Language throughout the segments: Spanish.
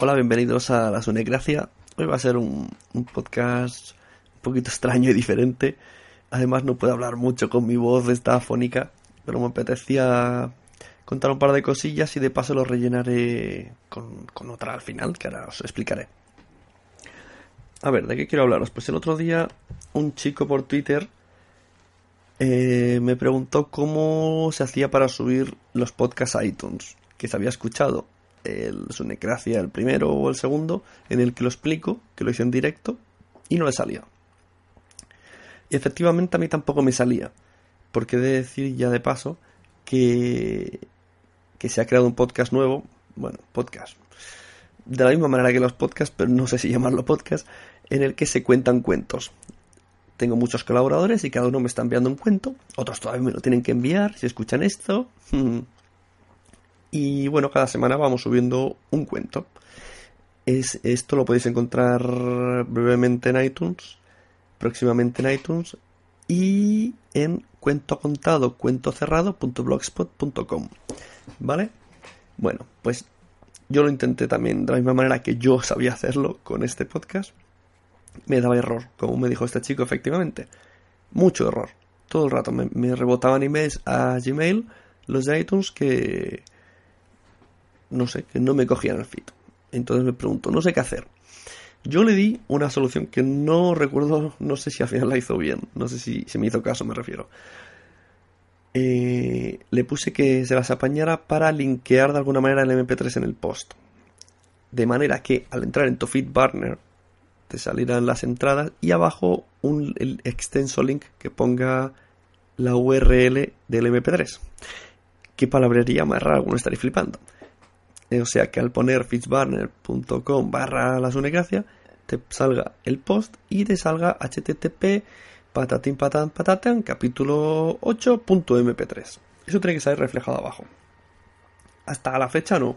Hola, bienvenidos a La Sunecracia. Hoy va a ser un, podcast un poquito extraño y diferente. Además no puedo hablar mucho con mi voz, está afónica, pero me apetecía contar un par de cosillas y de paso lo rellenaré con, con otra al final, que ahora os explicaré. A ver, ¿de qué quiero hablaros? Pues el otro día un chico por Twitter eh, me preguntó cómo se hacía para subir los podcasts a iTunes, que se había escuchado el Sunecracia, el primero o el segundo, en el que lo explico, que lo hice en directo, y no le salía. Y efectivamente a mí tampoco me salía, porque he de decir ya de paso que, que se ha creado un podcast nuevo, bueno, podcast, de la misma manera que los podcasts, pero no sé si llamarlo podcast, en el que se cuentan cuentos. Tengo muchos colaboradores y cada uno me está enviando un cuento, otros todavía me lo tienen que enviar, si escuchan esto. Y bueno, cada semana vamos subiendo un cuento. Es, esto lo podéis encontrar brevemente en iTunes, próximamente en iTunes y en cuento contado, cuento cerrado.blogspot.com. ¿Vale? Bueno, pues yo lo intenté también de la misma manera que yo sabía hacerlo con este podcast. Me daba error, como me dijo este chico, efectivamente. Mucho error. Todo el rato me, me rebotaban emails a Gmail, los de iTunes, que no sé, que no me cogían el feed. Entonces me pregunto, no sé qué hacer. Yo le di una solución que no recuerdo, no sé si al final la hizo bien, no sé si se me hizo caso, me refiero. Eh, le puse que se las apañara para linkear de alguna manera el MP3 en el post. De manera que al entrar en tu feed burner te salirán las entradas y abajo un extenso link que ponga la URL del MP3. ¿Qué palabrería más rara? Alguno estaría flipando. O sea que al poner fitzbarner.com barra la sunecracia te salga el post y te salga http patatín patán patatán capítulo 8.mp3. Eso tiene que salir reflejado abajo. Hasta la fecha no.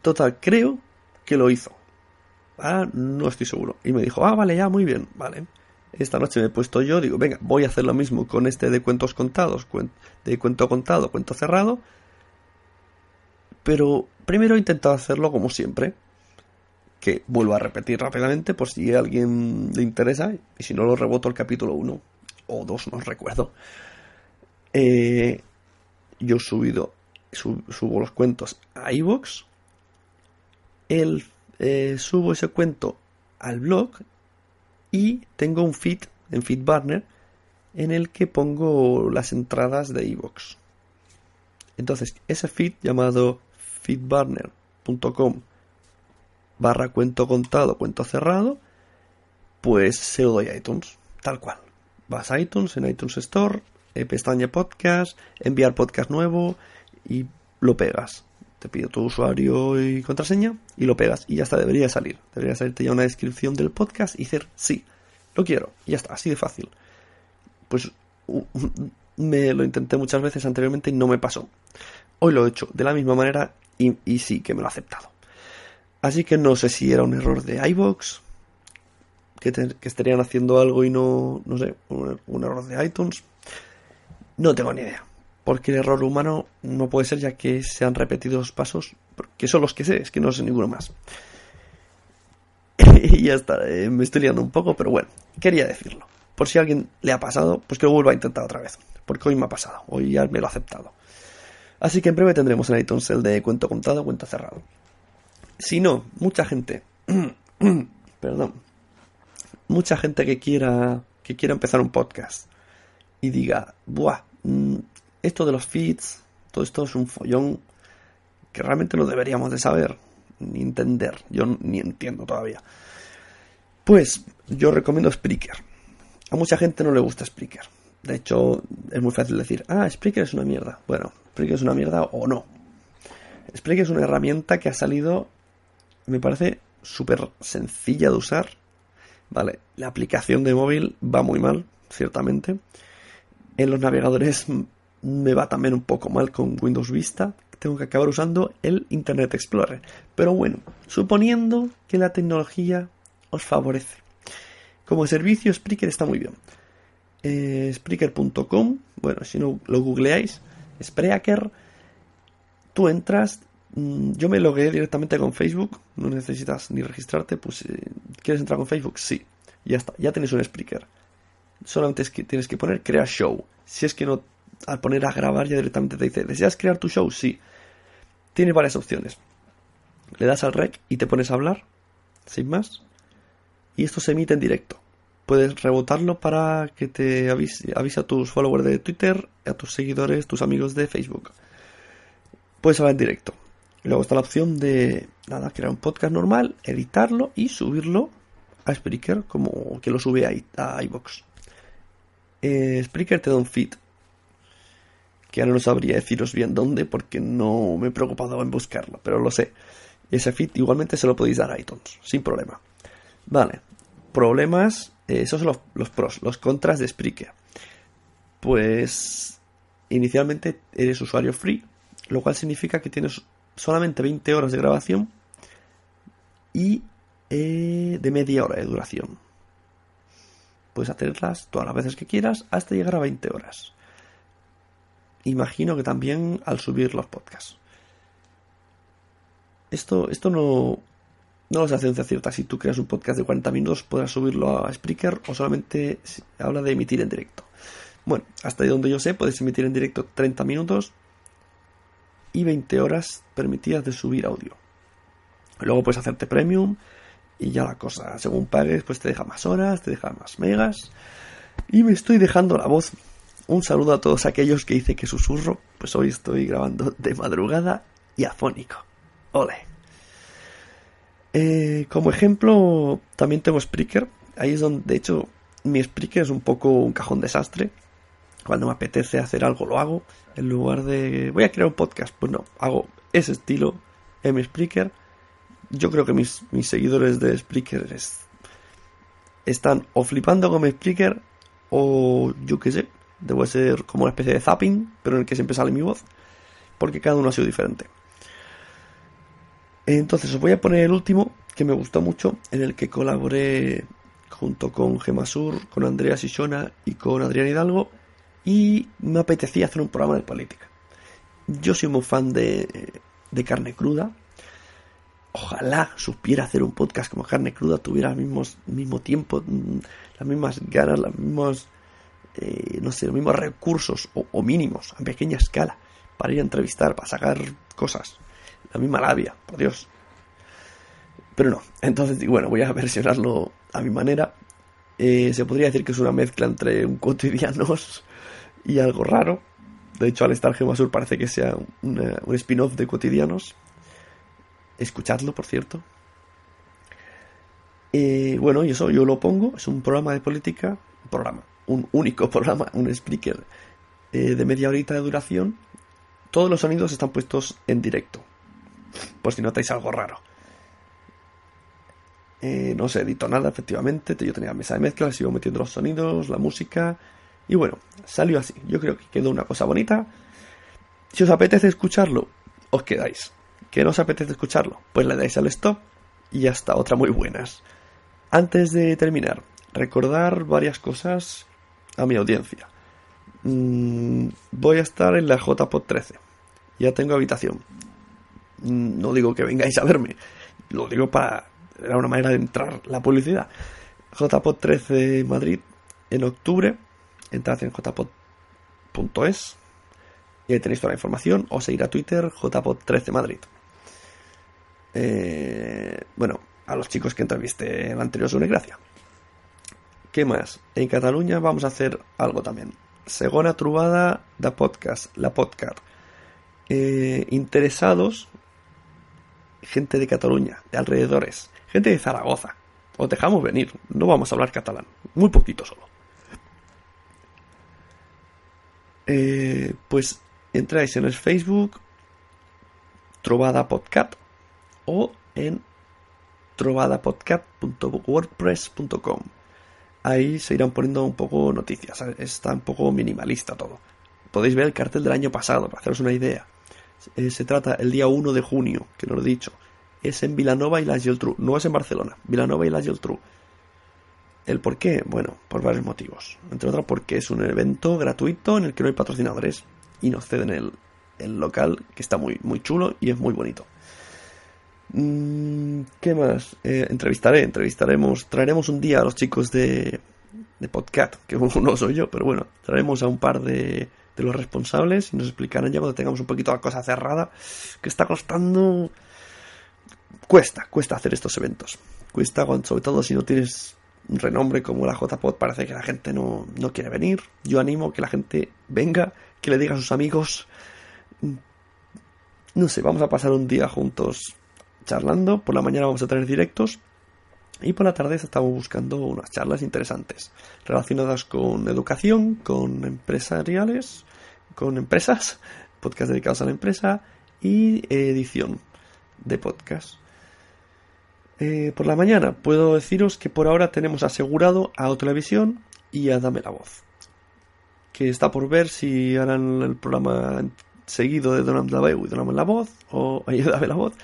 Total, creo que lo hizo. Ah, no estoy seguro. Y me dijo, ah, vale, ya, muy bien, vale. Esta noche me he puesto yo, digo, venga, voy a hacer lo mismo con este de cuentos contados, de cuento contado, cuento cerrado pero primero he intentado hacerlo como siempre. Que vuelvo a repetir rápidamente por si a alguien le interesa. Y si no, lo reboto el capítulo 1 o 2, no recuerdo. Eh, yo he subido, sub, subo los cuentos a iVoox. El, eh, subo ese cuento al blog. Y tengo un feed en FeedBurner en el que pongo las entradas de iVoox. Entonces, ese feed llamado feedburner.com barra cuento contado, cuento cerrado, pues se lo doy a iTunes, tal cual. Vas a iTunes, en iTunes Store, eh, pestaña podcast, enviar podcast nuevo y lo pegas. Te pido tu usuario y contraseña y lo pegas y ya está, debería salir. Debería salirte ya una descripción del podcast y decir, sí, lo quiero. Y ya está, así de fácil. Pues me lo intenté muchas veces anteriormente y no me pasó. Hoy lo he hecho de la misma manera y, y, sí que me lo ha aceptado. Así que no sé si era un error de iBox, que, que estarían haciendo algo y no, no sé, un, un, error de iTunes. No tengo ni idea. Porque el error humano no puede ser ya que se han repetido los pasos, que son los que sé, es que no sé ninguno más. y ya está, eh, me estoy liando un poco, pero bueno, quería decirlo. Por si a alguien le ha pasado, pues que lo vuelva a intentar otra vez. Porque hoy me ha pasado, hoy ya me lo ha aceptado. Así que en breve tendremos en iTunes el de cuento contado, cuento cerrado. Si no, mucha gente, perdón, mucha gente que quiera que quiera empezar un podcast y diga, buah, esto de los feeds, todo esto es un follón que realmente no deberíamos de saber. ni entender. Yo ni entiendo todavía. Pues yo recomiendo Spreaker. A mucha gente no le gusta Spreaker. De hecho, es muy fácil decir, ah, Spreaker es una mierda. Bueno, Spreaker es una mierda o no. Spreaker es una herramienta que ha salido, me parece súper sencilla de usar. Vale, la aplicación de móvil va muy mal, ciertamente. En los navegadores me va también un poco mal con Windows Vista. Tengo que acabar usando el Internet Explorer. Pero bueno, suponiendo que la tecnología os favorece. Como servicio, Spreaker está muy bien. Eh, Spreaker.com, bueno, si no lo googleáis, Spreaker, tú entras, mm, yo me logué directamente con Facebook, no necesitas ni registrarte, pues eh, ¿quieres entrar con Facebook? Sí, ya está, ya tienes un Spreaker. Solamente es que tienes que poner crear show. Si es que no, al poner a grabar ya directamente te dice, ¿deseas crear tu show? Sí. Tienes varias opciones. Le das al rec y te pones a hablar, sin más y esto se emite en directo. Puedes rebotarlo para que te avise, a tus followers de Twitter, a tus seguidores, tus amigos de Facebook. Puedes hablar en directo. luego está la opción de nada, crear un podcast normal, editarlo y subirlo a Spreaker como que lo sube a, a iBox. Eh, Spreaker te da un feed que ahora no sabría deciros bien dónde porque no me he preocupado en buscarlo, pero lo sé. Ese feed igualmente se lo podéis dar a iTunes, sin problema. Vale, problemas, esos son los, pros, los contras de Spreaker. Pues inicialmente eres usuario free, lo cual significa que tienes solamente 20 horas de grabación y eh, de media hora de duración. Puedes hacerlas todas las veces que quieras hasta llegar a 20 horas. Imagino que también al subir los podcasts. Esto, esto no, no lo sé a ciencia cierta. Si tú creas un podcast de 40 minutos, podrás subirlo a Spreaker o solamente habla de emitir en directo. Bueno, hasta donde yo sé, puedes emitir en directo 30 minutos y 20 horas permitidas de subir audio. Luego puedes hacerte premium y ya la cosa, según pagues, pues te deja más horas, te deja más megas. Y me estoy dejando la voz. Un saludo a todos aquellos que dice que susurro, pues hoy estoy grabando de madrugada y afónico. Ole. Eh, como ejemplo, también tengo Spreaker. Ahí es donde, de hecho, mi Spreaker es un poco un cajón desastre. Cuando me apetece hacer algo, lo hago. En lugar de, voy a crear un podcast, pues no, hago ese estilo en mi Spreaker. Yo creo que mis, seguidores de Spreaker están o flipando con mi Spreaker o yo qué sé, debo ser como una especie de zapping, pero en el que siempre sale mi voz, porque cada uno ha sido diferente. Entonces os voy a poner el último que me gustó mucho, en el que colaboré junto con Gemasur, con Andrea Sisona y con Adrián Hidalgo, y me apetecía hacer un programa de política. Yo soy muy fan de, de Carne Cruda. Ojalá supiera hacer un podcast como Carne Cruda, tuviera el mismo, mismo tiempo, mm, las mismas ganas, los mismos, eh, no sé, los mismos recursos o, o mínimos, a pequeña escala, para ir a entrevistar, para sacar cosas la misma labia, por Dios. Pero no, entonces, bueno, voy a versionarlo a mi manera. Eh, se podría decir que es una mezcla entre un cotidianos y algo raro. De hecho, al estar Gemasur parece que sea un spin-off de cotidianos. Escuchadlo, por cierto. Eh, bueno, y eso yo lo pongo. Es un programa de política. Un programa. Un único programa. Un speaker eh, de media horita de duración. Todos los sonidos están puestos en directo por si notáis algo raro. Eh, no se editó nada, efectivamente. Yo tenía mesa de mezcla, sigo metiendo los sonidos, la música. Y bueno, salió así. Yo creo que quedó una cosa bonita. Si os apetece escucharlo, os quedáis. Que no os apetece escucharlo, pues le dais al stop y hasta otra muy buenas. Antes de terminar, recordar varias cosas a mi audiencia. Mm, voy a estar en la JPod 13. Ya tengo habitación. No digo que vengáis a verme, lo digo para. Era una manera de entrar la publicidad. JPod 13 Madrid en octubre. Entrad en jpod.es y ahí tenéis toda la información. O seguir a Twitter JPod 13 Madrid. Eh, bueno, a los chicos que entrevisté en la anterior una gracia. ¿Qué más? En Cataluña vamos a hacer algo también. Segona trubada da podcast, la podcast. Eh, interesados gente de Cataluña, de alrededores, gente de Zaragoza, os dejamos venir. No vamos a hablar catalán, muy poquito solo. Eh, pues entráis en el Facebook Trovada Podcast o en trovadapodcast.wordpress.com. Ahí se irán poniendo un poco noticias. Está un poco minimalista todo. Podéis ver el cartel del año pasado para haceros una idea. Eh, se trata el día 1 de junio, que lo he dicho. Es en Vilanova y la Geltrú. No es en Barcelona. Vilanova y la Geltrú. ¿El por qué? Bueno, por varios motivos. Entre otros porque es un evento gratuito en el que no hay patrocinadores y nos ceden el, el local que está muy, muy chulo y es muy bonito. Mm, ¿Qué más? Eh, entrevistaré, entrevistaremos, traeremos un día a los chicos de, de podcast, que no soy yo, pero bueno, traeremos a un par de, de los responsables y nos explicarán ya cuando tengamos un poquito la cosa cerrada, que está costando... Cuesta, cuesta hacer estos eventos. Cuesta, sobre todo si no tienes un renombre como la JPod, parece que la gente no, no quiere venir. Yo animo que la gente venga, que le diga a sus amigos. No sé, vamos a pasar un día juntos charlando. Por la mañana vamos a tener directos. Y por la tarde estamos buscando unas charlas interesantes relacionadas con educación, con empresariales, con empresas, podcast dedicados a la empresa y edición de podcast. Eh, por la mañana puedo deciros que por ahora tenemos asegurado a Televisión y a Dame la Voz. Que está por ver si harán el programa seguido de Donald la y Donald la Voz, o Dame la Voz,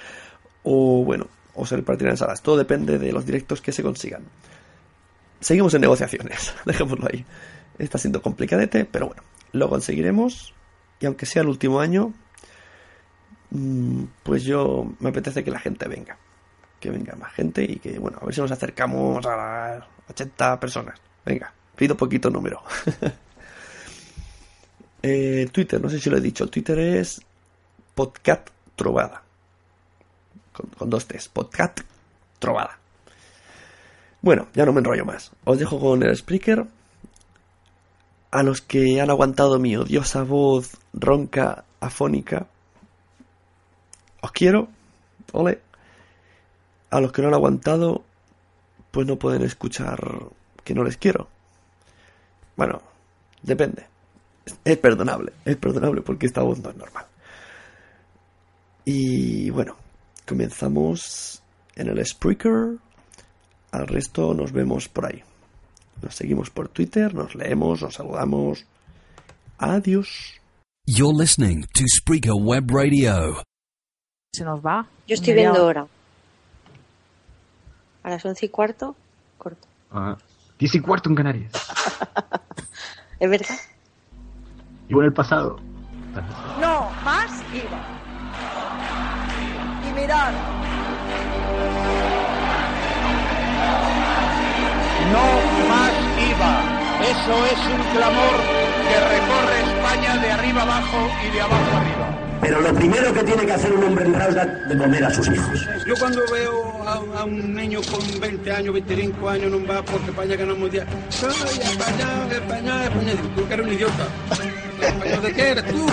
o bueno, o se repartirán salas. Todo depende de los directos que se consigan. Seguimos en negociaciones, dejémoslo ahí. Está siendo complicadete, pero bueno, lo conseguiremos. Y aunque sea el último año, mm, pues yo me apetece que la gente venga. Que venga más gente y que, bueno, a ver si nos acercamos a las 80 personas. Venga, pido poquito número. eh, Twitter, no sé si lo he dicho. Twitter es podcast trovada con, dos T's, podcast trovada. Bueno, ya no me enrollo más. Os dejo con el speaker. A los que han aguantado mi odiosa voz ronca, afónica, os quiero. Ole. A los que no han aguantado, pues no pueden escuchar que no les quiero. Bueno, depende. Es perdonable, es perdonable porque esta voz no es normal. Y bueno, comenzamos en el Spreaker. Al resto nos vemos por ahí. Nos seguimos por Twitter, nos leemos, nos saludamos. Adiós. You're listening to Spreaker Web Radio. Se nos va. Yo estoy Media viendo hora. ahora. A las once y cuarto, corto. Ah, 10 y cuarto en Canarias. ¿Es verdad? Y en el pasado. No, más IVA. No más IVA. Eso es un clamor que recorre España de arriba abajo y de abajo arriba. Pero lo primero que tiene que hacer un hombre en es dar de comer a sus hijos. Yo cuando veo a, a un niño con 20 años, 25 años en un bar porque España ganó un mundial, ¡ay, España, España, España! Digo, tú que eres un idiota. ¿Español de qué eres tú?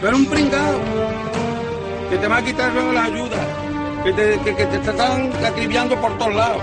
Tú eres un pringao. Que te va a quitar luego la ayuda. Que te, que, te están acribillando por todos lados.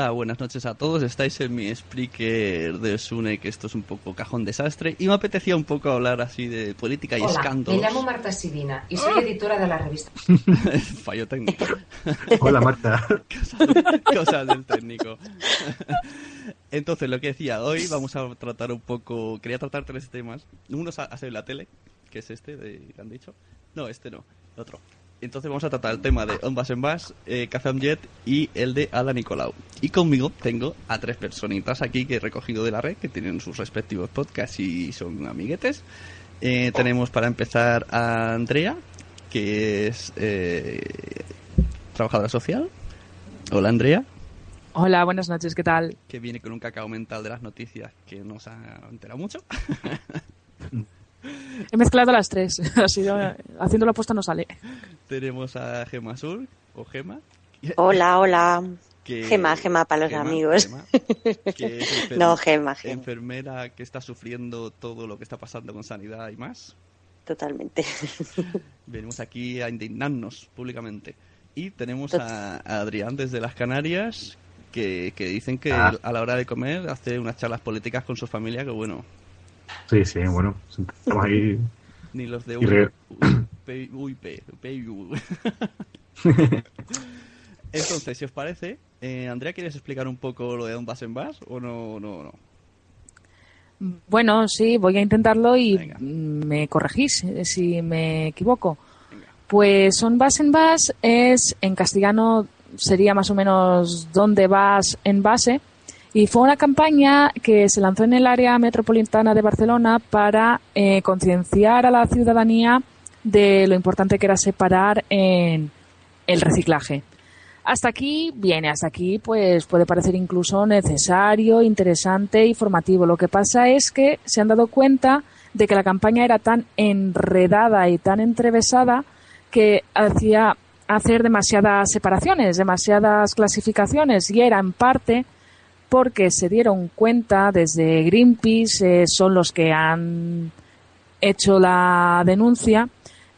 Hola, buenas noches a todos. Estáis en mi Spreaker de Sune, que esto es un poco cajón desastre. Y me apetecía un poco hablar así de política y Hola, escándalos. me llamo Marta Sibina y soy editora de la revista. Fallo técnico. Hola, Marta. Cosas del técnico. Entonces, lo que decía, hoy vamos a tratar un poco. Quería tratar tres temas. Uno ha ha sido la tele, que es este, de, que han dicho. No, este no, el otro. Entonces vamos a tratar el tema de On en Bus, eh, Kazam Jet y el de Ada Nicolau. Y conmigo tengo a tres personitas aquí que he recogido de la red, que tienen sus respectivos podcasts y son amiguetes. Eh, tenemos para empezar a Andrea, que es eh, trabajadora social. Hola Andrea. Hola, buenas noches, ¿qué tal? Que viene con un cacao mental de las noticias que nos ha enterado mucho. He mezclado las tres, así haciendo la apuesta no sale. Tenemos a Gema Sur, o Gema. Hola, hola. Que- Gema, Gema para los Gema, amigos. Gema, que es No, Gema, Gema. Enfermera que está sufriendo todo lo que está pasando con sanidad y más. Totalmente. Venimos aquí a indignarnos públicamente. Y tenemos a, a Adrián desde las Canarias, que, que dicen que Ah. a la hora de comer hace unas charlas políticas con su familia que bueno, Sí, sí, bueno, estamos ahí. ni los de UIP. Entonces, si os parece, eh, Andrea, ¿quieres explicar un poco lo de un bus en bus o no? no, no? Bueno, sí, voy a intentarlo y me corregís eh, si me equivoco. Pues son base en base es en castellano sería más o menos dónde vas en base y fue una campaña que se lanzó en el área metropolitana de Barcelona para eh, concienciar a la ciudadanía de lo importante que era separar en el reciclaje. Hasta aquí, bien, hasta aquí pues puede parecer incluso necesario, interesante y formativo. Lo que pasa es que se han dado cuenta de que la campaña era tan enredada y tan entrevesada que hacía hacer demasiadas separaciones, demasiadas clasificaciones y era en parte porque se dieron cuenta desde Greenpeace, eh, son los que han hecho la denuncia,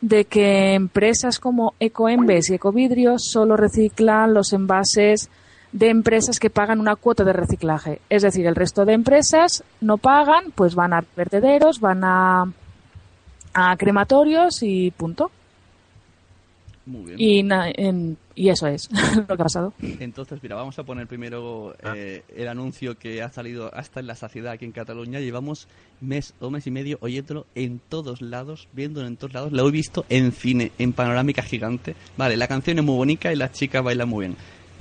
de que empresas como Ecoembes y Ecovidrio solo reciclan los envases de empresas que pagan una cuota de reciclaje. Es decir, el resto de empresas no pagan, pues van a vertederos, van a, a crematorios y punto. Muy bien. Y, na- en- y eso es lo que ha pasado. Entonces, mira, vamos a poner primero eh, el anuncio que ha salido hasta en la saciedad aquí en Cataluña. Llevamos mes o mes y medio oyéndolo en todos lados, viéndolo en todos lados. Lo he visto en cine, en panorámica gigante. Vale, la canción es muy bonita y la chica baila muy bien.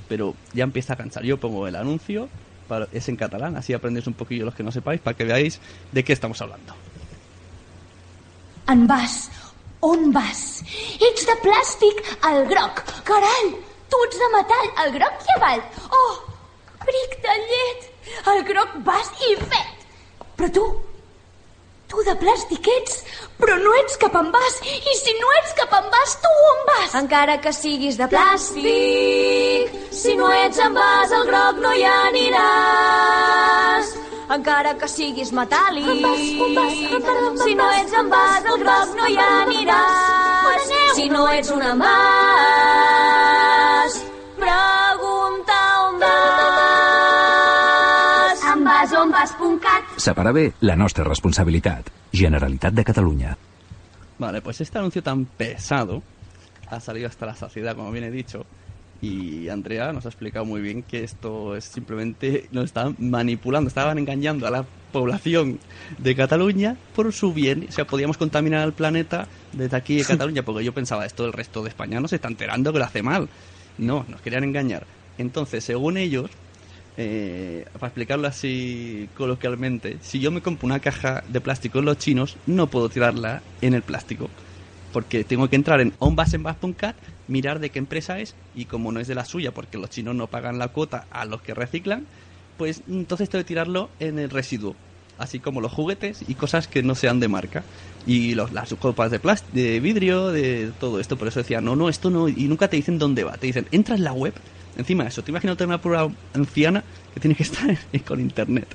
Pero ya empieza a cansar. Yo pongo el anuncio, para- es en catalán, así aprendéis un poquillo los que no sepáis, para que veáis de qué estamos hablando. En vas? On vas? Ets de plàstic, el groc. Caral, tu ets de metall, el groc i avall. Oh, bric de llet, el groc vas i fet. Però tu, tu de plàstic ets, però no ets cap en vas. I si no ets cap en vas, tu on vas? Encara que siguis de plàstic, si no ets en vas, el groc no hi aniràs. Encara que siguis metàl·lic, si no ets en vas, el groc no hi aniràs. Si no ets un envàs, pregunta on vas. Envasonvas.cat Separar bé la nostra responsabilitat. Generalitat de Catalunya. Vale, pues este anuncio tan pesado ha salido hasta la saciedad, como bien he dicho. Y Andrea nos ha explicado muy bien que esto es simplemente nos estaban manipulando, estaban engañando a la población de Cataluña por su bien. O sea, podíamos contaminar al planeta desde aquí de Cataluña, porque yo pensaba, esto el resto de España no se está enterando que lo hace mal. No, nos querían engañar. Entonces, según ellos, eh, para explicarlo así coloquialmente, si yo me compro una caja de plástico en los chinos, no puedo tirarla en el plástico. Porque tengo que entrar en onbasenbas.cat, mirar de qué empresa es, y como no es de la suya, porque los chinos no pagan la cuota a los que reciclan, pues entonces tengo que tirarlo en el residuo. Así como los juguetes y cosas que no sean de marca. Y los, las copas de, de vidrio, de todo esto. Por eso decía, no, no, esto no. Y nunca te dicen dónde va. Te dicen, entra en la web. Encima de eso, te imaginas una prueba anciana que tiene que estar con internet.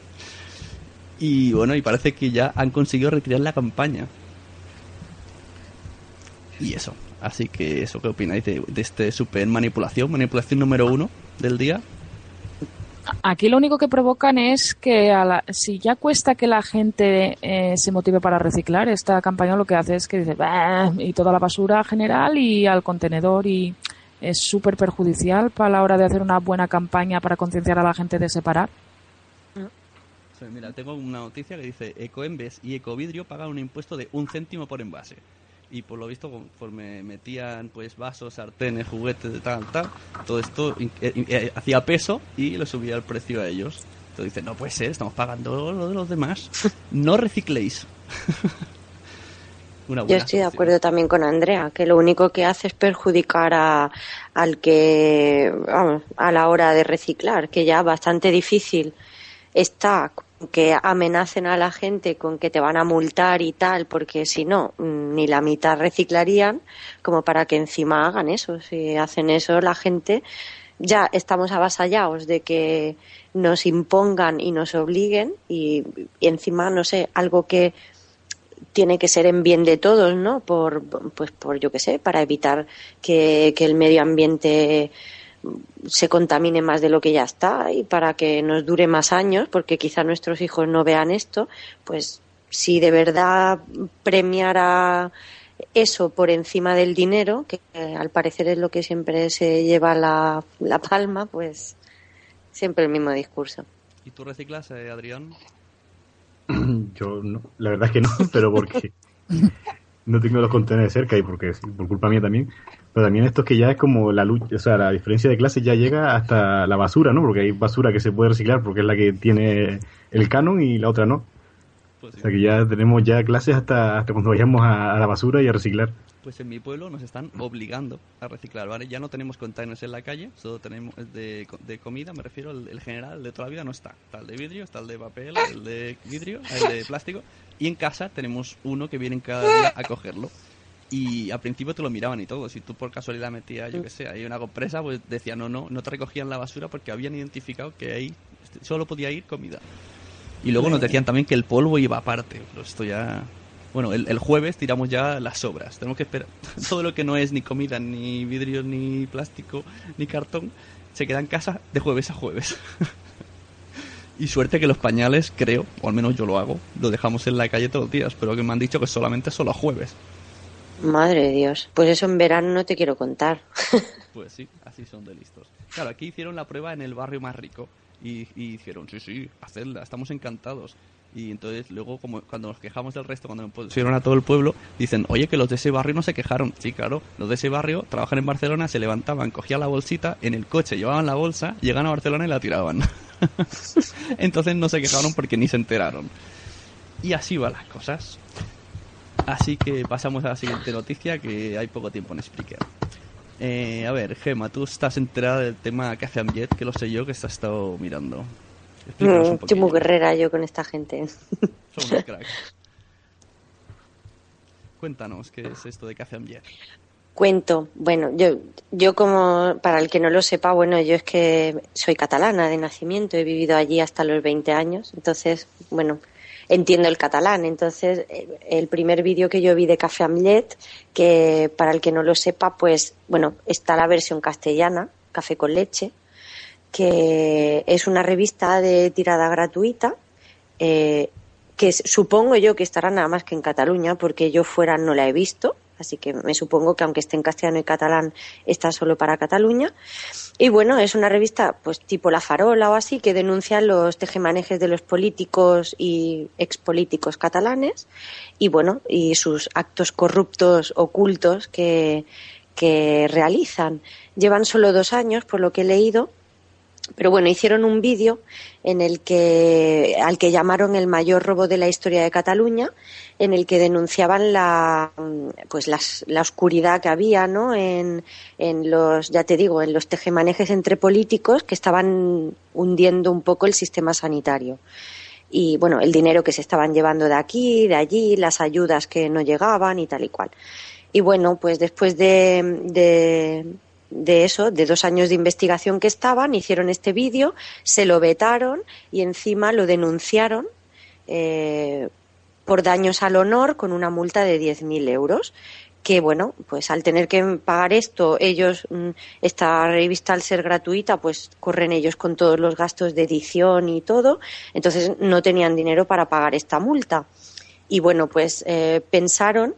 Y bueno, y parece que ya han conseguido retirar la campaña. Y eso. Así que eso, ¿qué opináis de, de este super manipulación? Manipulación número uno del día. Aquí lo único que provocan es que a la- si ya cuesta que la gente eh, se motive para reciclar, esta campaña lo que hace es que dice "Bah", y toda la basura general y al contenedor y es súper perjudicial para la hora de hacer una buena campaña para concienciar a la gente de separar. Mira, tengo una noticia que dice Ecoembes y Ecovidrio pagan un impuesto de un céntimo por envase. Y por lo visto, conforme metían pues vasos, sartenes, juguetes, de tal, tal, todo esto eh, eh, hacía peso y le subía el precio a ellos. Entonces dicen, no puede ser, estamos pagando lo de los demás. No recicléis. Una Yo estoy de acuerdo también con Andrea, que lo único que hace es perjudicar a, al que, vamos, a la hora de reciclar, que ya bastante difícil está que amenacen a la gente con que te van a multar y tal, porque si no, mm, ni la mitad reciclarían, como para que encima hagan eso. Si hacen eso, la gente ya estamos avasallados de que nos impongan y nos obliguen y, encima, no sé, algo que tiene que ser en bien de todos, ¿no? Por, pues por, yo qué sé, para evitar que el medio ambiente se contamine más de lo que ya está y para que nos dure más años, porque quizá nuestros hijos no vean esto, pues si de verdad premiara eso por encima del dinero, que al parecer es lo que siempre se lleva la, la palma, pues siempre el mismo discurso. ¿Y tú reciclas, eh, Adrián? Yo no, la verdad es que no, pero porque no tengo los contenedores cerca y porque por culpa mía también. Pero también esto es que ya es como la lucha, o sea, la diferencia de clases ya llega hasta la basura, ¿no? Porque hay basura que se puede reciclar porque es la que tiene el canon y la otra no. Pues O sea que ya tenemos ya clases hasta, hasta cuando vayamos a, a la basura y a reciclar. Pues en mi pueblo nos están obligando a reciclar, ¿vale? Ya no tenemos containers en la calle, solo tenemos de, de comida, me refiero, el, el general, de toda la vida no está. Está el de vidrio, está el de papel, el de vidrio, el de plástico. Y en casa tenemos uno que vienen cada día a cogerlo. Y al principio te lo miraban y todo. Si tú por casualidad metías, yo que sé, ahí una compresa, pues decían no, no, no te recogían la basura porque habían identificado que ahí solo podía ir comida. Y luego nos decían también que el polvo iba aparte. Pero esto ya. Bueno, el, jueves tiramos ya las sobras. Tenemos que esperar. Todo lo que no es ni comida, ni vidrio, ni plástico, ni cartón, se queda en casa de jueves a jueves. y suerte que los pañales, creo, o al menos yo lo hago, lo dejamos en la calle todos los días. Pero que me han dicho que solamente solo a jueves. Madre de Dios, pues eso en verano no te quiero contar. Pues sí, así son de listos. Claro, aquí hicieron la prueba en el barrio más rico. Y, y dijeron, sí, sí, hacedla, estamos encantados. Y entonces luego, como cuando nos quejamos del resto, cuando pusieron a todo el pueblo, dicen, oye, que los de ese barrio no se quejaron. Sí, claro, los de ese barrio trabajan en Barcelona, se levantaban, cogían la bolsita, en el coche llevaban la bolsa, llegan a Barcelona y la tiraban. entonces no se quejaron porque ni se enteraron. Y así van las cosas. Así que pasamos a la siguiente noticia, que hay poco tiempo en Spreaker. Eh, a ver, Gema, tú estás enterada del tema que hace Amjet, que lo sé yo, que ha estado mirando. Explícanos un Mm, Estoy muy guerrera yo con esta gente. Son unos cracks. Cuéntanos, ¿qué es esto de que hace Amjet? Cuento, bueno, yo, yo como, para el que no lo sepa, bueno, yo es que soy catalana de nacimiento, he vivido allí hasta los 20 años, entonces, bueno, entiendo el catalán. Entonces, eh, el primer vídeo que yo vi de Café Amlet, que para el que no lo sepa, pues, bueno, está la versión castellana, Café con leche, que es una revista de tirada gratuita, eh, que supongo yo que estará nada más que en Cataluña, porque yo fuera no la he visto, así que me supongo que aunque esté en castellano y catalán, está solo para Cataluña. Y bueno, es una revista pues tipo La Farola o así, que denuncia los tejemanejes de los políticos y expolíticos catalanes y bueno, y sus actos corruptos ocultos que, que realizan. Llevan solo dos años, por lo que he leído, pero bueno, hicieron un vídeo en el que al que llamaron el mayor robo de la historia de Cataluña, en el que denunciaban la pues la oscuridad que había, ¿no? En, en los ya te digo, en los tejemanejes entre políticos que estaban hundiendo un poco el sistema sanitario. Y bueno, el dinero que se estaban llevando de aquí, de allí, las ayudas que no llegaban y tal y cual. Y bueno, pues después de, de, de eso, de dos años de investigación que estaban, hicieron este vídeo, se lo vetaron y encima lo denunciaron eh, por daños al honor con una multa de 10.000 euros. Que bueno, pues al tener que pagar esto, ellos, mm, esta revista al ser gratuita, pues corren ellos con todos los gastos de edición y todo, entonces no tenían dinero para pagar esta multa. Y bueno, pues eh, pensaron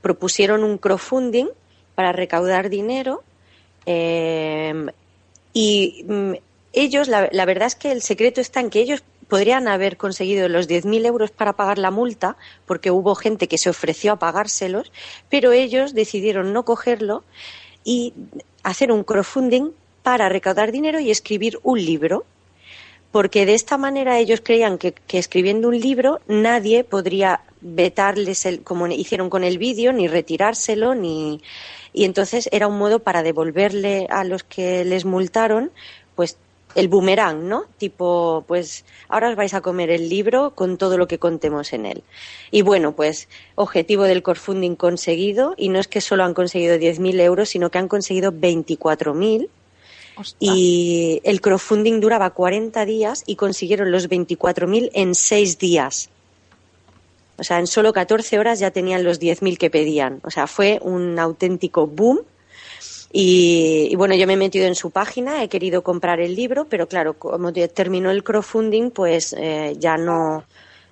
propusieron un crowdfunding para recaudar dinero eh, y mm, ellos, la, verdad es que el secreto está en que ellos podrían haber conseguido los 10.000 euros para pagar la multa, porque hubo gente que se ofreció a pagárselos, pero ellos decidieron no cogerlo y hacer un crowdfunding para recaudar dinero y escribir un libro porque de esta manera ellos creían que, escribiendo un libro nadie podría vetarles el, como hicieron con el vídeo, ni retirárselo, ni y entonces era un modo para devolverle a los que les multaron, pues el boomerang, ¿no? Tipo, pues ahora os vais a comer el libro con todo lo que contemos en él. Y bueno, pues objetivo del crowdfunding conseguido, y no es que solo han conseguido 10.000 euros, sino que han conseguido 24.000 y el crowdfunding duraba 40 días y consiguieron los 24.000 en 6 días. O sea, en solo 14 horas ya tenían los 10.000 que pedían. O sea, fue un auténtico boom. Y, bueno, yo me he metido en su página, he querido comprar el libro, pero claro, como terminó el crowdfunding, pues eh, ya no.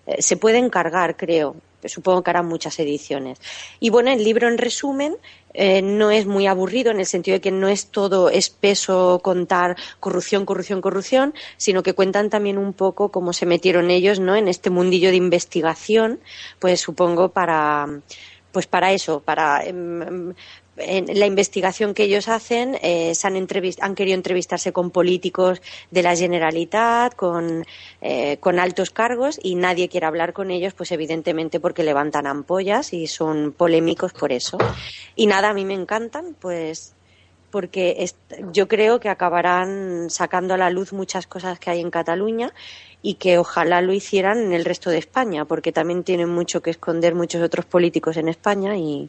Eh, se puede encargar, creo. Supongo que harán muchas ediciones. Y bueno, el libro en resumen eh, no es muy aburrido en el sentido de que no es todo espeso contar corrupción, corrupción, corrupción, sino que cuentan también un poco cómo se metieron ellos ¿no? en este mundillo de investigación, pues supongo para pues para eso, para em, en la investigación que ellos hacen, eh, han, han, querido entrevistarse con políticos de la Generalitat, con, eh, con, altos cargos y nadie quiere hablar con ellos, pues evidentemente porque levantan ampollas y son polémicos por eso. Y nada, a mí me encantan, pues porque yo creo que acabarán sacando a la luz muchas cosas que hay en Cataluña y que ojalá lo hicieran en el resto de España, porque también tienen mucho que esconder muchos otros políticos en España y,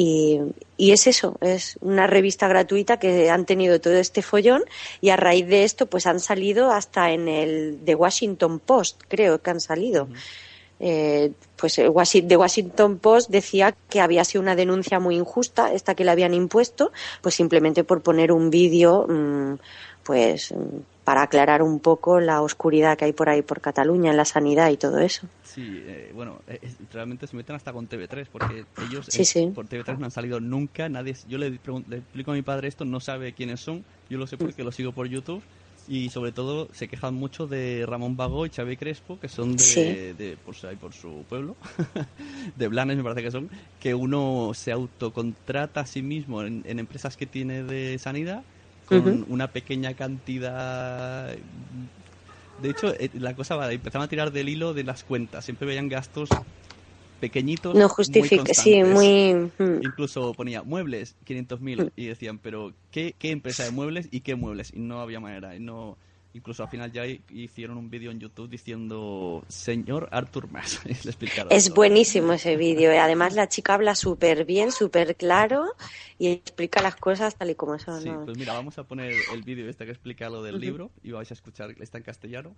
y, es eso, es una revista gratuita que han tenido todo este follón y a raíz de esto pues han salido hasta en el The Washington Post, creo que han salido. Eh, pues The Washington Post decía que había sido una denuncia muy injusta, esta que le habían impuesto, pues simplemente por poner un vídeo, mm, pues para aclarar un poco la oscuridad que hay por ahí por Cataluña en la sanidad y todo eso. Sí, eh, bueno, eh, realmente se meten hasta con TV3 porque ellos sí, por TV3 no han salido nunca, nadie, yo le, explico a mi padre esto, no sabe quiénes son, yo lo sé porque lo sigo por YouTube y sobre todo se quejan mucho de Ramón Vago y Xavi Crespo, que son de, de por, por su pueblo, de Blanes me parece que son, que uno se autocontrata a sí mismo en empresas que tiene de sanidad con una pequeña cantidad. De hecho, eh, la cosa va, empezaron a tirar del hilo de las cuentas. Siempre veían gastos pequeñitos. No justifica, sí, muy. Mm. Incluso ponía muebles, 500.000, mm. y decían, pero ¿qué, ¿qué empresa de muebles y qué muebles? Y no había manera. Y no Incluso al final ya hicieron un vídeo en YouTube diciendo Señor Arthur Mas. es buenísimo ese vídeo. Además la chica habla súper bien, súper claro y explica las cosas tal y como son. Sí, pues mira, vamos a poner el vídeo este que explica lo del libro y vais a escuchar, está en castellano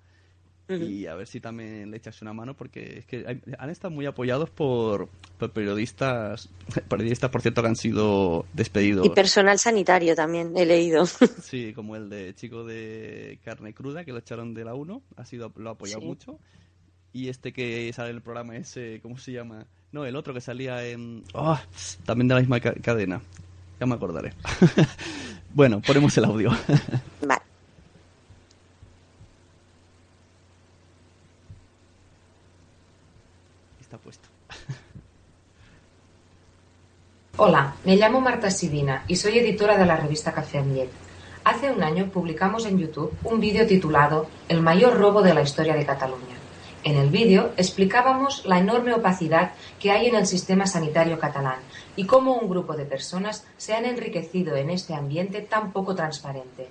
y a ver si también le echas una mano porque es que han estado muy apoyados por, periodistas, periodistas por cierto que han sido despedidos. Y personal sanitario también, he leído. Sí, como el de chico de carne cruda que lo echaron de la 1, ha sido, lo ha apoyado mucho. Y este que sale en el programa ese, ¿cómo se llama? No, el otro que salía en... Oh, también de la misma cadena. Ya me acordaré. bueno, ponemos el audio. Vale. Hola, me llamo Marta Sidina y soy editora de la revista Café Amiet. Hace un año publicamos en YouTube un vídeo titulado El mayor robo de la historia de Cataluña. En el vídeo explicábamos la enorme opacidad que hay en el sistema sanitario catalán y cómo un grupo de personas se han enriquecido en este ambiente tan poco transparente.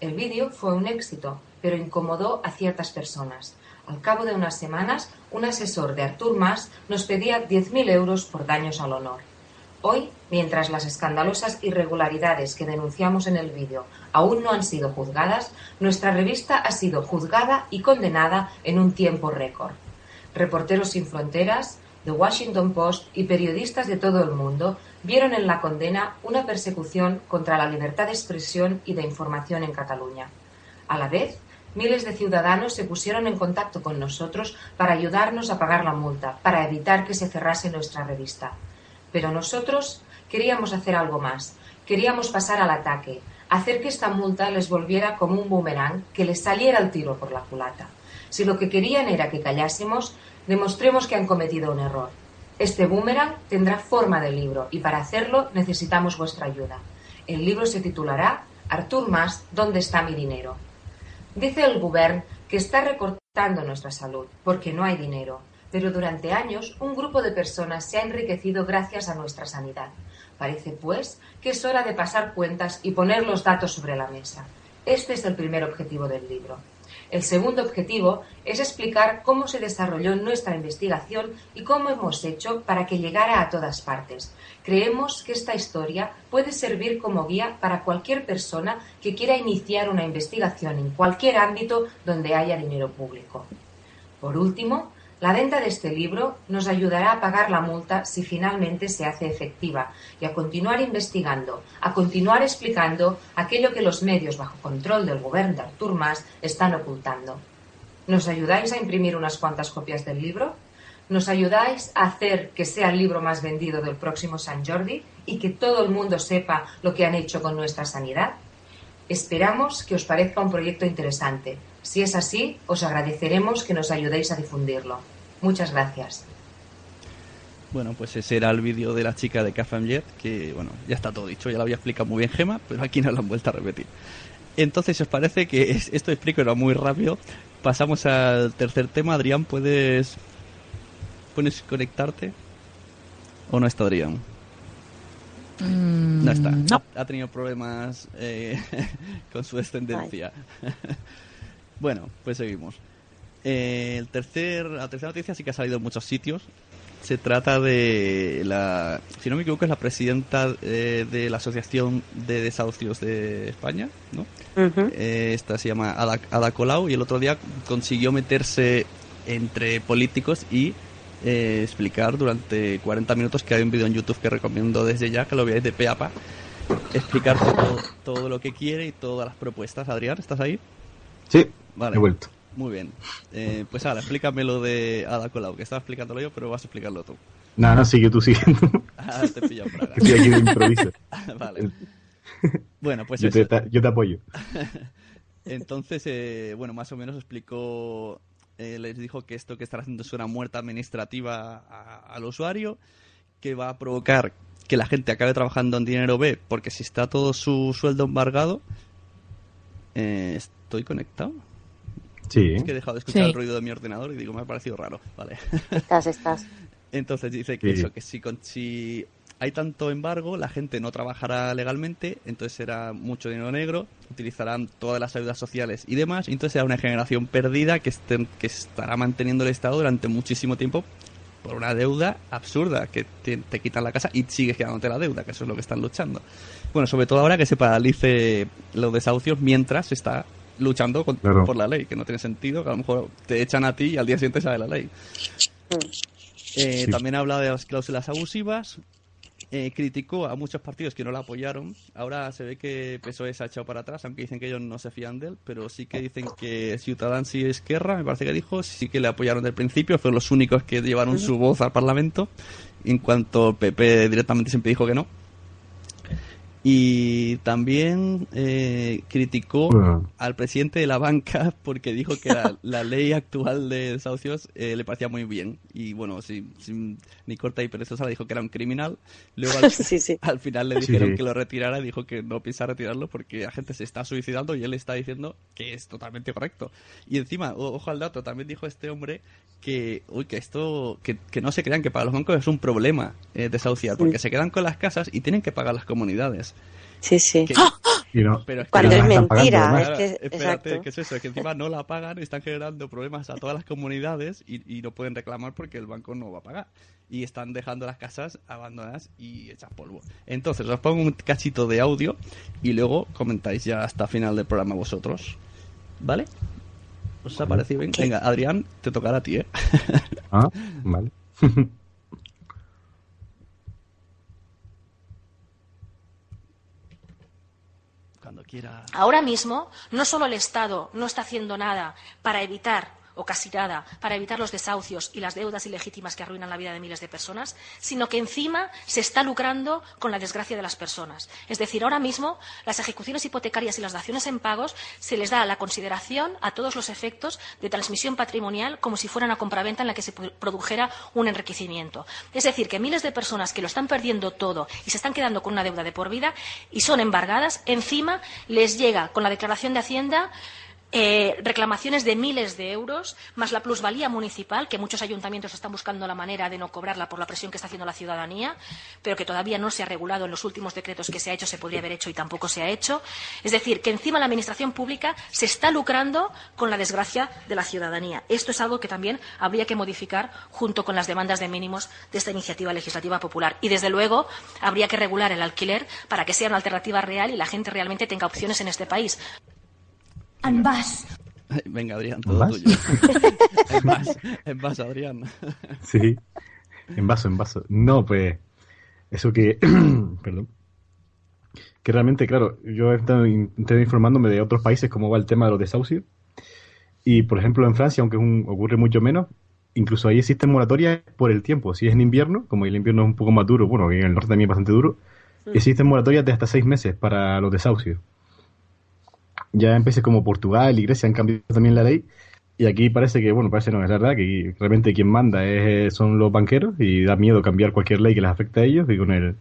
El vídeo fue un éxito, pero incomodó a ciertas personas. Al cabo de unas semanas, un asesor de Artur Mas nos pedía 10.000 euros por daños al honor. Hoy, mientras las escandalosas irregularidades que denunciamos en el vídeo aún no han sido juzgadas, nuestra revista ha sido juzgada y condenada en un tiempo récord. Reporteros sin Fronteras, The Washington Post y periodistas de todo el mundo vieron en la condena una persecución contra la libertad de expresión y de información en Cataluña. A la vez, miles de ciudadanos se pusieron en contacto con nosotros para ayudarnos a pagar la multa, para evitar que se cerrase nuestra revista. Pero nosotros queríamos hacer algo más. Queríamos pasar al ataque, hacer que esta multa les volviera como un boomerang, que les saliera el tiro por la culata. Si lo que querían era que callásemos, demostremos que han cometido un error. Este boomerang tendrá forma de libro y para hacerlo necesitamos vuestra ayuda. El libro se titulará Artur Mas, ¿dónde está mi dinero? Dice el gobierno que está recortando nuestra salud porque no hay dinero, pero durante años un grupo de personas se ha enriquecido gracias a nuestra sanidad. Parece, pues, que es hora de pasar cuentas y poner los datos sobre la mesa. Este es el primer objetivo del libro. El segundo objetivo es explicar cómo se desarrolló nuestra investigación y cómo hemos hecho para que llegara a todas partes. Creemos que esta historia puede servir como guía para cualquier persona que quiera iniciar una investigación en cualquier ámbito donde haya dinero público. Por último, la venta de este libro nos ayudará a pagar la multa si finalmente se hace efectiva y a continuar investigando, a continuar explicando aquello que los medios bajo control del gobierno de Artur Mas están ocultando. ¿Nos ayudáis a imprimir unas cuantas copias del libro? ¿Nos ayudáis a hacer que sea el libro más vendido del próximo San Jordi y que todo el mundo sepa lo que han hecho con nuestra sanidad? Esperamos que os parezca un proyecto interesante. Si es así, os agradeceremos que nos ayudéis a difundirlo. Muchas gracias. Bueno, pues ese era el vídeo de la chica de Café Jet, que bueno, ya está todo dicho, ya lo había explicado muy bien Gema, pero aquí nos lo han vuelto a repetir. Entonces, si os parece que es- esto explico era muy rápido, pasamos al tercer tema. Adrián, ¿puedes, ¿puedes conectarte? ¿O no está Adrián? Mm, No está. no. Ha tenido problemas eh, con su descendencia. bueno, pues seguimos. Eh, el tercer, la tercera noticia sí que ha salido en muchos sitios. Se trata de la, si no me equivoco, es la presidenta eh, de la Asociación de Desahucios de España, ¿no? Eh, esta se llama Ada, Ada Colau y el otro día consiguió meterse entre políticos y eh, explicar durante 40 minutos que hay un vídeo en YouTube que recomiendo desde ya que lo veáis de pe a pa explicar todo, todo lo que quiere y todas las propuestas. Adrián, ¿estás ahí? Sí, Vale. he vuelto. Muy bien. Eh, pues ahora, explícame lo de Ada Colau, que estaba explicándolo yo, pero vas a explicarlo tú. Nada, no, sigue tú siguiendo. Ah, te he pillado. Estoy aquí de improviso. vale. Bueno, pues yo, eso. te, yo te apoyo. Entonces, eh, bueno, más o menos explicó, eh, les dijo que esto que están haciendo es una muerte administrativa a- al usuario, que va a provocar que la gente acabe trabajando en dinero B, porque si está todo su sueldo embargado, eh, ¿estoy conectado? Sí. Es que he dejado de escuchar Sí. el ruido de mi ordenador y digo, me ha parecido raro. Vale. Estás, estás. Entonces dice que Sí. eso, que si, con- si hay tanto embargo, la gente no trabajará legalmente, entonces será mucho dinero negro, utilizarán todas las ayudas sociales y demás, y entonces será una generación perdida que, estén, que estará manteniendo el Estado durante muchísimo tiempo por una deuda absurda, que te, te quitan la casa y sigues quedándote la deuda, que eso es lo que están luchando. Bueno, sobre todo ahora que se paralice los desahucios mientras se está luchando con- Claro. por la ley, que no tiene sentido, que a lo mejor te echan a ti y al día siguiente sale la ley. Eh, Sí. También habla de las cláusulas abusivas. Eh, criticó a muchos partidos que no la apoyaron. Ahora se ve que PSOE se ha echado para atrás, aunque dicen que ellos no se fían de él, pero sí que dicen que Ciudadanos y Esquerra, me parece que dijo, sí que le apoyaron desde el principio, fueron los únicos que llevaron su voz al Parlamento. En cuanto PP directamente siempre dijo que no. Y también eh, criticó Bueno. al presidente de la banca porque dijo que la, la ley actual de desahucios eh, le parecía muy bien. Y bueno, sin, sin- ni corta y perezosa le dijo que era un criminal. Luego al, Sí, sí. al final le dijeron sí. que lo retirara y dijo que no piensa retirarlo porque la gente se está suicidando y él está diciendo que es totalmente correcto. Y encima, o- ojo al dato, también dijo este hombre que, uy, que esto, que, que no se crean que para los bancos es un problema eh, desahuciar, porque se quedan con las casas y tienen que pagar las comunidades. Sí, sí. Que- Y no- pero es Cuando que es mentira, es que- Espérate, exacto. que es eso, es que encima no la pagan, están generando problemas a todas las comunidades y, y no pueden reclamar porque el banco no va a pagar. Y están dejando las casas abandonadas y hechas polvo. Entonces, os pongo un cachito de audio y luego comentáis ya hasta final del programa vosotros. ¿Vale? ¿Os ha parecido bien? Venga, Adrián, te tocará a ti, ¿eh? Ah, vale. Cuando Ahora mismo, no solo el Estado no está haciendo nada para evitar o casi nada para evitar los desahucios y las deudas ilegítimas que arruinan la vida de miles de personas, sino que encima se está lucrando con la desgracia de las personas. Es decir, ahora mismo las ejecuciones hipotecarias y las daciones en pagos se les da la consideración a todos los efectos de transmisión patrimonial como si fuera una compraventa en la que se produjera un enriquecimiento. Es decir, que miles de personas que lo están perdiendo todo y se están quedando con una deuda de por vida y son embargadas, encima les llega con la declaración de Hacienda eh, reclamaciones de miles de euros, más la plusvalía municipal, que muchos ayuntamientos están buscando la manera de no cobrarla por la presión que está haciendo la ciudadanía, pero que todavía no se ha regulado en los últimos decretos que se ha hecho, se podría haber hecho y tampoco se ha hecho. Es decir, que encima la Administración pública se está lucrando con la desgracia de la ciudadanía. Esto es algo que también habría que modificar junto con las demandas de mínimos de esta iniciativa legislativa popular. Y, desde luego, habría que regular el alquiler para que sea una alternativa real y la gente realmente tenga opciones en este país. En vas. Venga, Adrián, todo tuyo. en vas, en vas, Adrián. Sí, en vaso, en vaso. No, pues, eso que, perdón, que realmente, claro, yo he estado, informándome de otros países cómo va el tema de los desahucios. Y, por ejemplo, en Francia, aunque ocurre mucho menos, incluso ahí existen moratorias por el tiempo. Si es en invierno, como el invierno es un poco más duro, bueno, en el norte también es bastante duro, existen moratorias de hasta seis meses para los desahucios ya en como Portugal y Grecia han cambiado también la ley. Y aquí parece que, bueno, parece no, es verdad que realmente quien manda es, son los banqueros y da miedo cambiar cualquier ley que les afecte a ellos y con el...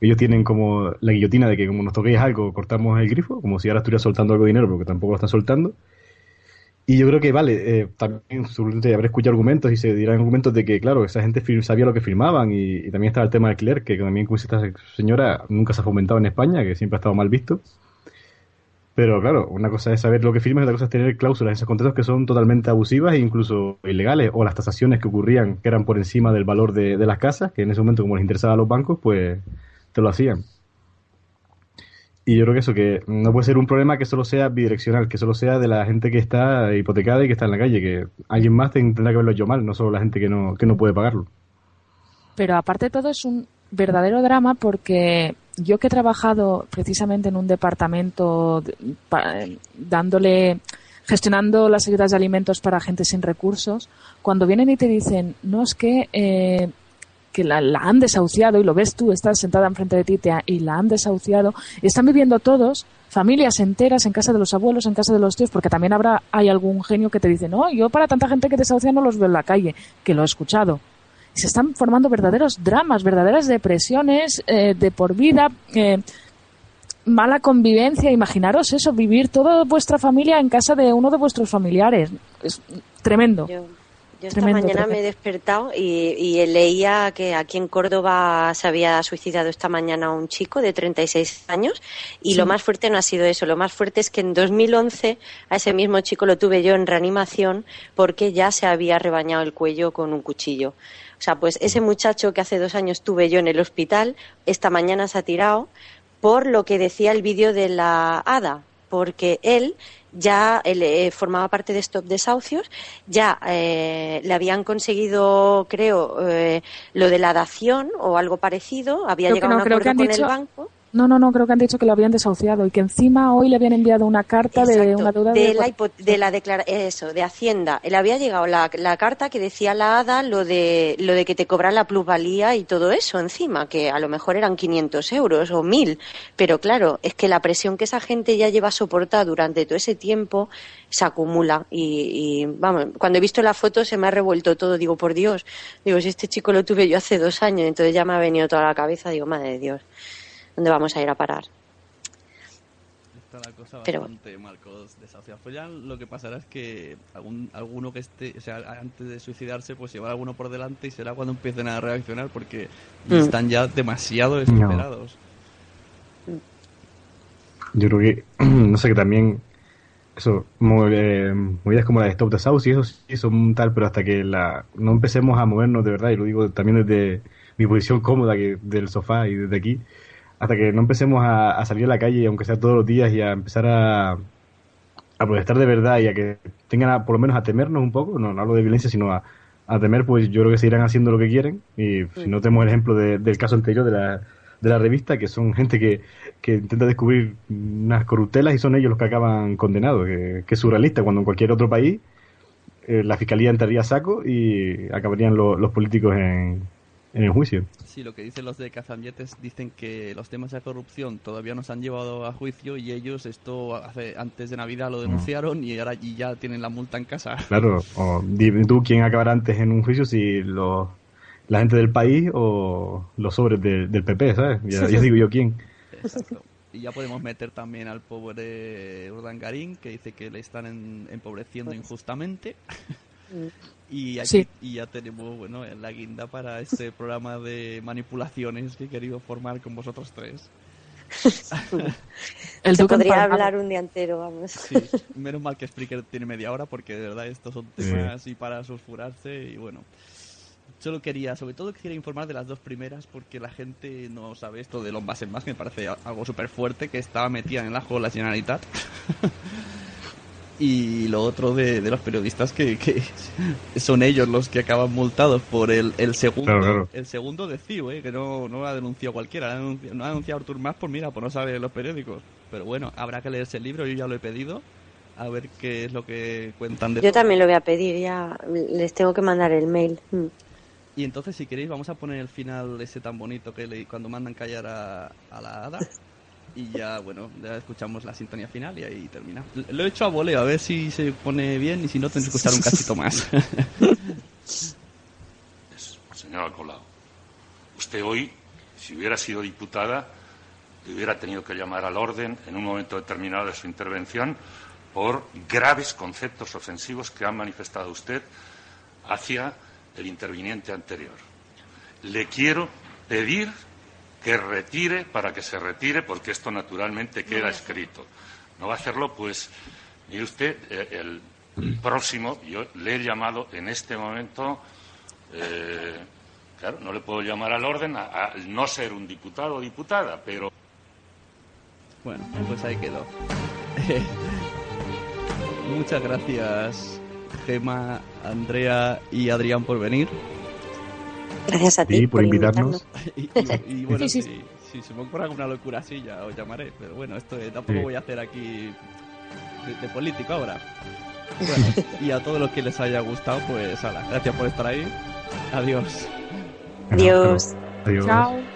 Ellos tienen como la guillotina de que como nos toquéis algo, cortamos el grifo, como si ahora estuviera soltando algo de dinero, porque tampoco lo están soltando. Y yo creo que, vale, eh, también seguramente habré escuchado argumentos y se dirán argumentos de que, claro, esa gente sabía lo que firmaban y, también estaba el tema del alquiler, que también, como dice esta señora, nunca se ha fomentado en España, que siempre ha estado mal visto. Pero claro, una cosa es saber lo que firmas y otra cosa es tener cláusulas en esos contratos que son totalmente abusivas e incluso ilegales, o las tasaciones que ocurrían que eran por encima del valor de, las casas, que en ese momento, como les interesaba a los bancos, pues te lo hacían. Y yo creo que eso, que no puede ser un problema que solo sea bidireccional, que solo sea de la gente que está hipotecada y que está en la calle, que alguien más tendrá que verlo yo mal, no solo la gente que no, que no puede pagarlo. Pero aparte de todo es un verdadero drama porque yo que he trabajado precisamente en un departamento dándole gestionando las ayudas de alimentos para gente sin recursos, cuando vienen y te dicen, no es que, eh, que la, han desahuciado, y lo ves tú, estás sentada enfrente de ti y la han desahuciado, y están viviendo todos, familias enteras, en casa de los abuelos, en casa de los tíos, porque también habrá, hay algún genio que te dice, no, yo para tanta gente que desahucia no los veo en la calle, que lo he escuchado se están formando verdaderos dramas, verdaderas depresiones eh, de por vida, eh, mala convivencia. Imaginaros eso, vivir toda vuestra familia en casa de uno de vuestros familiares. Es tremendo. Yo, esta mañana me he despertado y, leía que aquí en Córdoba se había suicidado esta mañana un chico de 36 años y lo más fuerte no ha sido eso, lo más fuerte es que en 2011 a ese mismo chico lo tuve yo en reanimación porque ya se había rebañado el cuello con un cuchillo. O sea, pues ese muchacho que hace dos años tuve yo en el hospital, esta mañana se ha tirado por lo que decía el vídeo de la hada, porque él ya eh, formaba parte de Stop Desahucios, ya eh, le habían conseguido, creo, eh, lo de la dación o algo parecido, había llegado a un acuerdo con el banco. No, no, no, creo que han dicho que lo habían desahuciado y que encima hoy le habían enviado una carta de una deuda de, la, de la eso, de Hacienda. Le había llegado la, carta que decía la ADA lo de lo de que te cobran la plusvalía y todo eso encima, que a lo mejor eran 500 euros o 1000, pero claro, es que la presión que esa gente ya lleva soportada durante todo ese tiempo se acumula y, y vamos, cuando he visto la foto se me ha revuelto todo, digo, por Dios, digo, si este chico lo tuve yo hace dos años, entonces ya me ha venido toda la cabeza, digo, madre de Dios dónde vamos a ir a parar. Está la cosa bastante Marcos desahuciado. Pues ya lo que pasará es que algún, alguno que esté, o sea, antes de suicidarse, pues llevar alguno por delante y será cuando empiecen a reaccionar porque mm. están ya demasiado desesperados. Yo creo que, no sé, que también eso, eh, movidas como la de Stop the South y eso sí son tal, pero hasta que la no empecemos a movernos de verdad, y lo digo también desde mi posición cómoda que del sofá y desde aquí, hasta que no empecemos a, salir a la calle, aunque sea todos los días, y a empezar a, a protestar de verdad y a que tengan por lo menos a temernos un poco, no, hablo de violencia, sino a, temer, pues yo creo que seguirán haciendo lo que quieren. Y si no tenemos el ejemplo del caso anterior de la, de la revista, que son gente que, que intenta descubrir unas corruptelas y son ellos los que acaban condenados, que, es surrealista, cuando en cualquier otro país eh, la fiscalía entraría a saco y acabarían lo- los políticos en, en el juicio. Sí, lo que dicen los de Cazamietes dicen que los temas de corrupción todavía no se han llevado a juicio y ellos esto hace antes de Navidad lo denunciaron y ahora y ya tienen la multa en casa. Claro, o dime tú quién acabará antes en un juicio, si los, la gente del país o los sobres de- del PP, ¿sabes? Ya, ya digo yo quién. Exacto. Y ya podemos meter también al pobre Urdangarín, que dice que le están en- empobreciendo injustamente. Y aquí Sí. y ya tenemos, bueno, la guinda para este programa de manipulaciones que he querido formar con vosotros tres. El Se podría hablar un día entero, vamos. Sí, menos mal que Spreaker tiene media hora porque de verdad estos son temas así para sulfurarse y bueno. Solo quería, sobre todo quería informar de las dos primeras porque la gente no sabe esto de Lombas en más, que me parece algo súper fuerte, que estaba metida en el ajo la Generalitat. y lo otro de, de los periodistas que, que son ellos los que acaban multados por el, el segundo Claro, claro. el segundo de CIO, eh, que no, no lo ha denunciado cualquiera, lo ha denunciado, no ha denunciado Artur Mas por mira, por no saber los periódicos. Pero bueno, habrá que leerse el libro, yo ya lo he pedido, a ver qué es lo que cuentan de Yo todo. también lo voy a pedir, ya les tengo que mandar el mail. Mm. Y entonces, si queréis, vamos a poner el final ese tan bonito que le, cuando mandan callar a, a la hada. Y ya, bueno, ya escuchamos la sintonía final y ahí termina. Lo he hecho a voleo, a ver si se pone bien y si no, tendré que escuchar un cachito más. Señora Colau, usted hoy, si hubiera sido diputada, le hubiera tenido que llamar al orden en un momento determinado de su intervención por graves conceptos ofensivos que ha manifestado usted hacia el interviniente anterior. Le quiero pedir que retire para que se retire, porque esto naturalmente queda escrito. No va a hacerlo, pues, mire usted, eh, el próximo, yo le he llamado en este momento, eh, claro, no le puedo llamar al orden a- no ser un diputado o diputada, pero Bueno, pues ahí quedó. Muchas gracias, Gema, Andrea y Adrián por venir. Gracias a ti Sí, por invitarnos. Y, y- y bueno, Sí, si, sí. si se me ocurre alguna locura así, ya os llamaré. Pero bueno, esto eh, tampoco Sí. voy a hacer aquí de, de político ahora. Bueno, y a todos los que les haya gustado, pues ala, gracias por estar ahí. Adiós. Adiós. Adiós. Chao.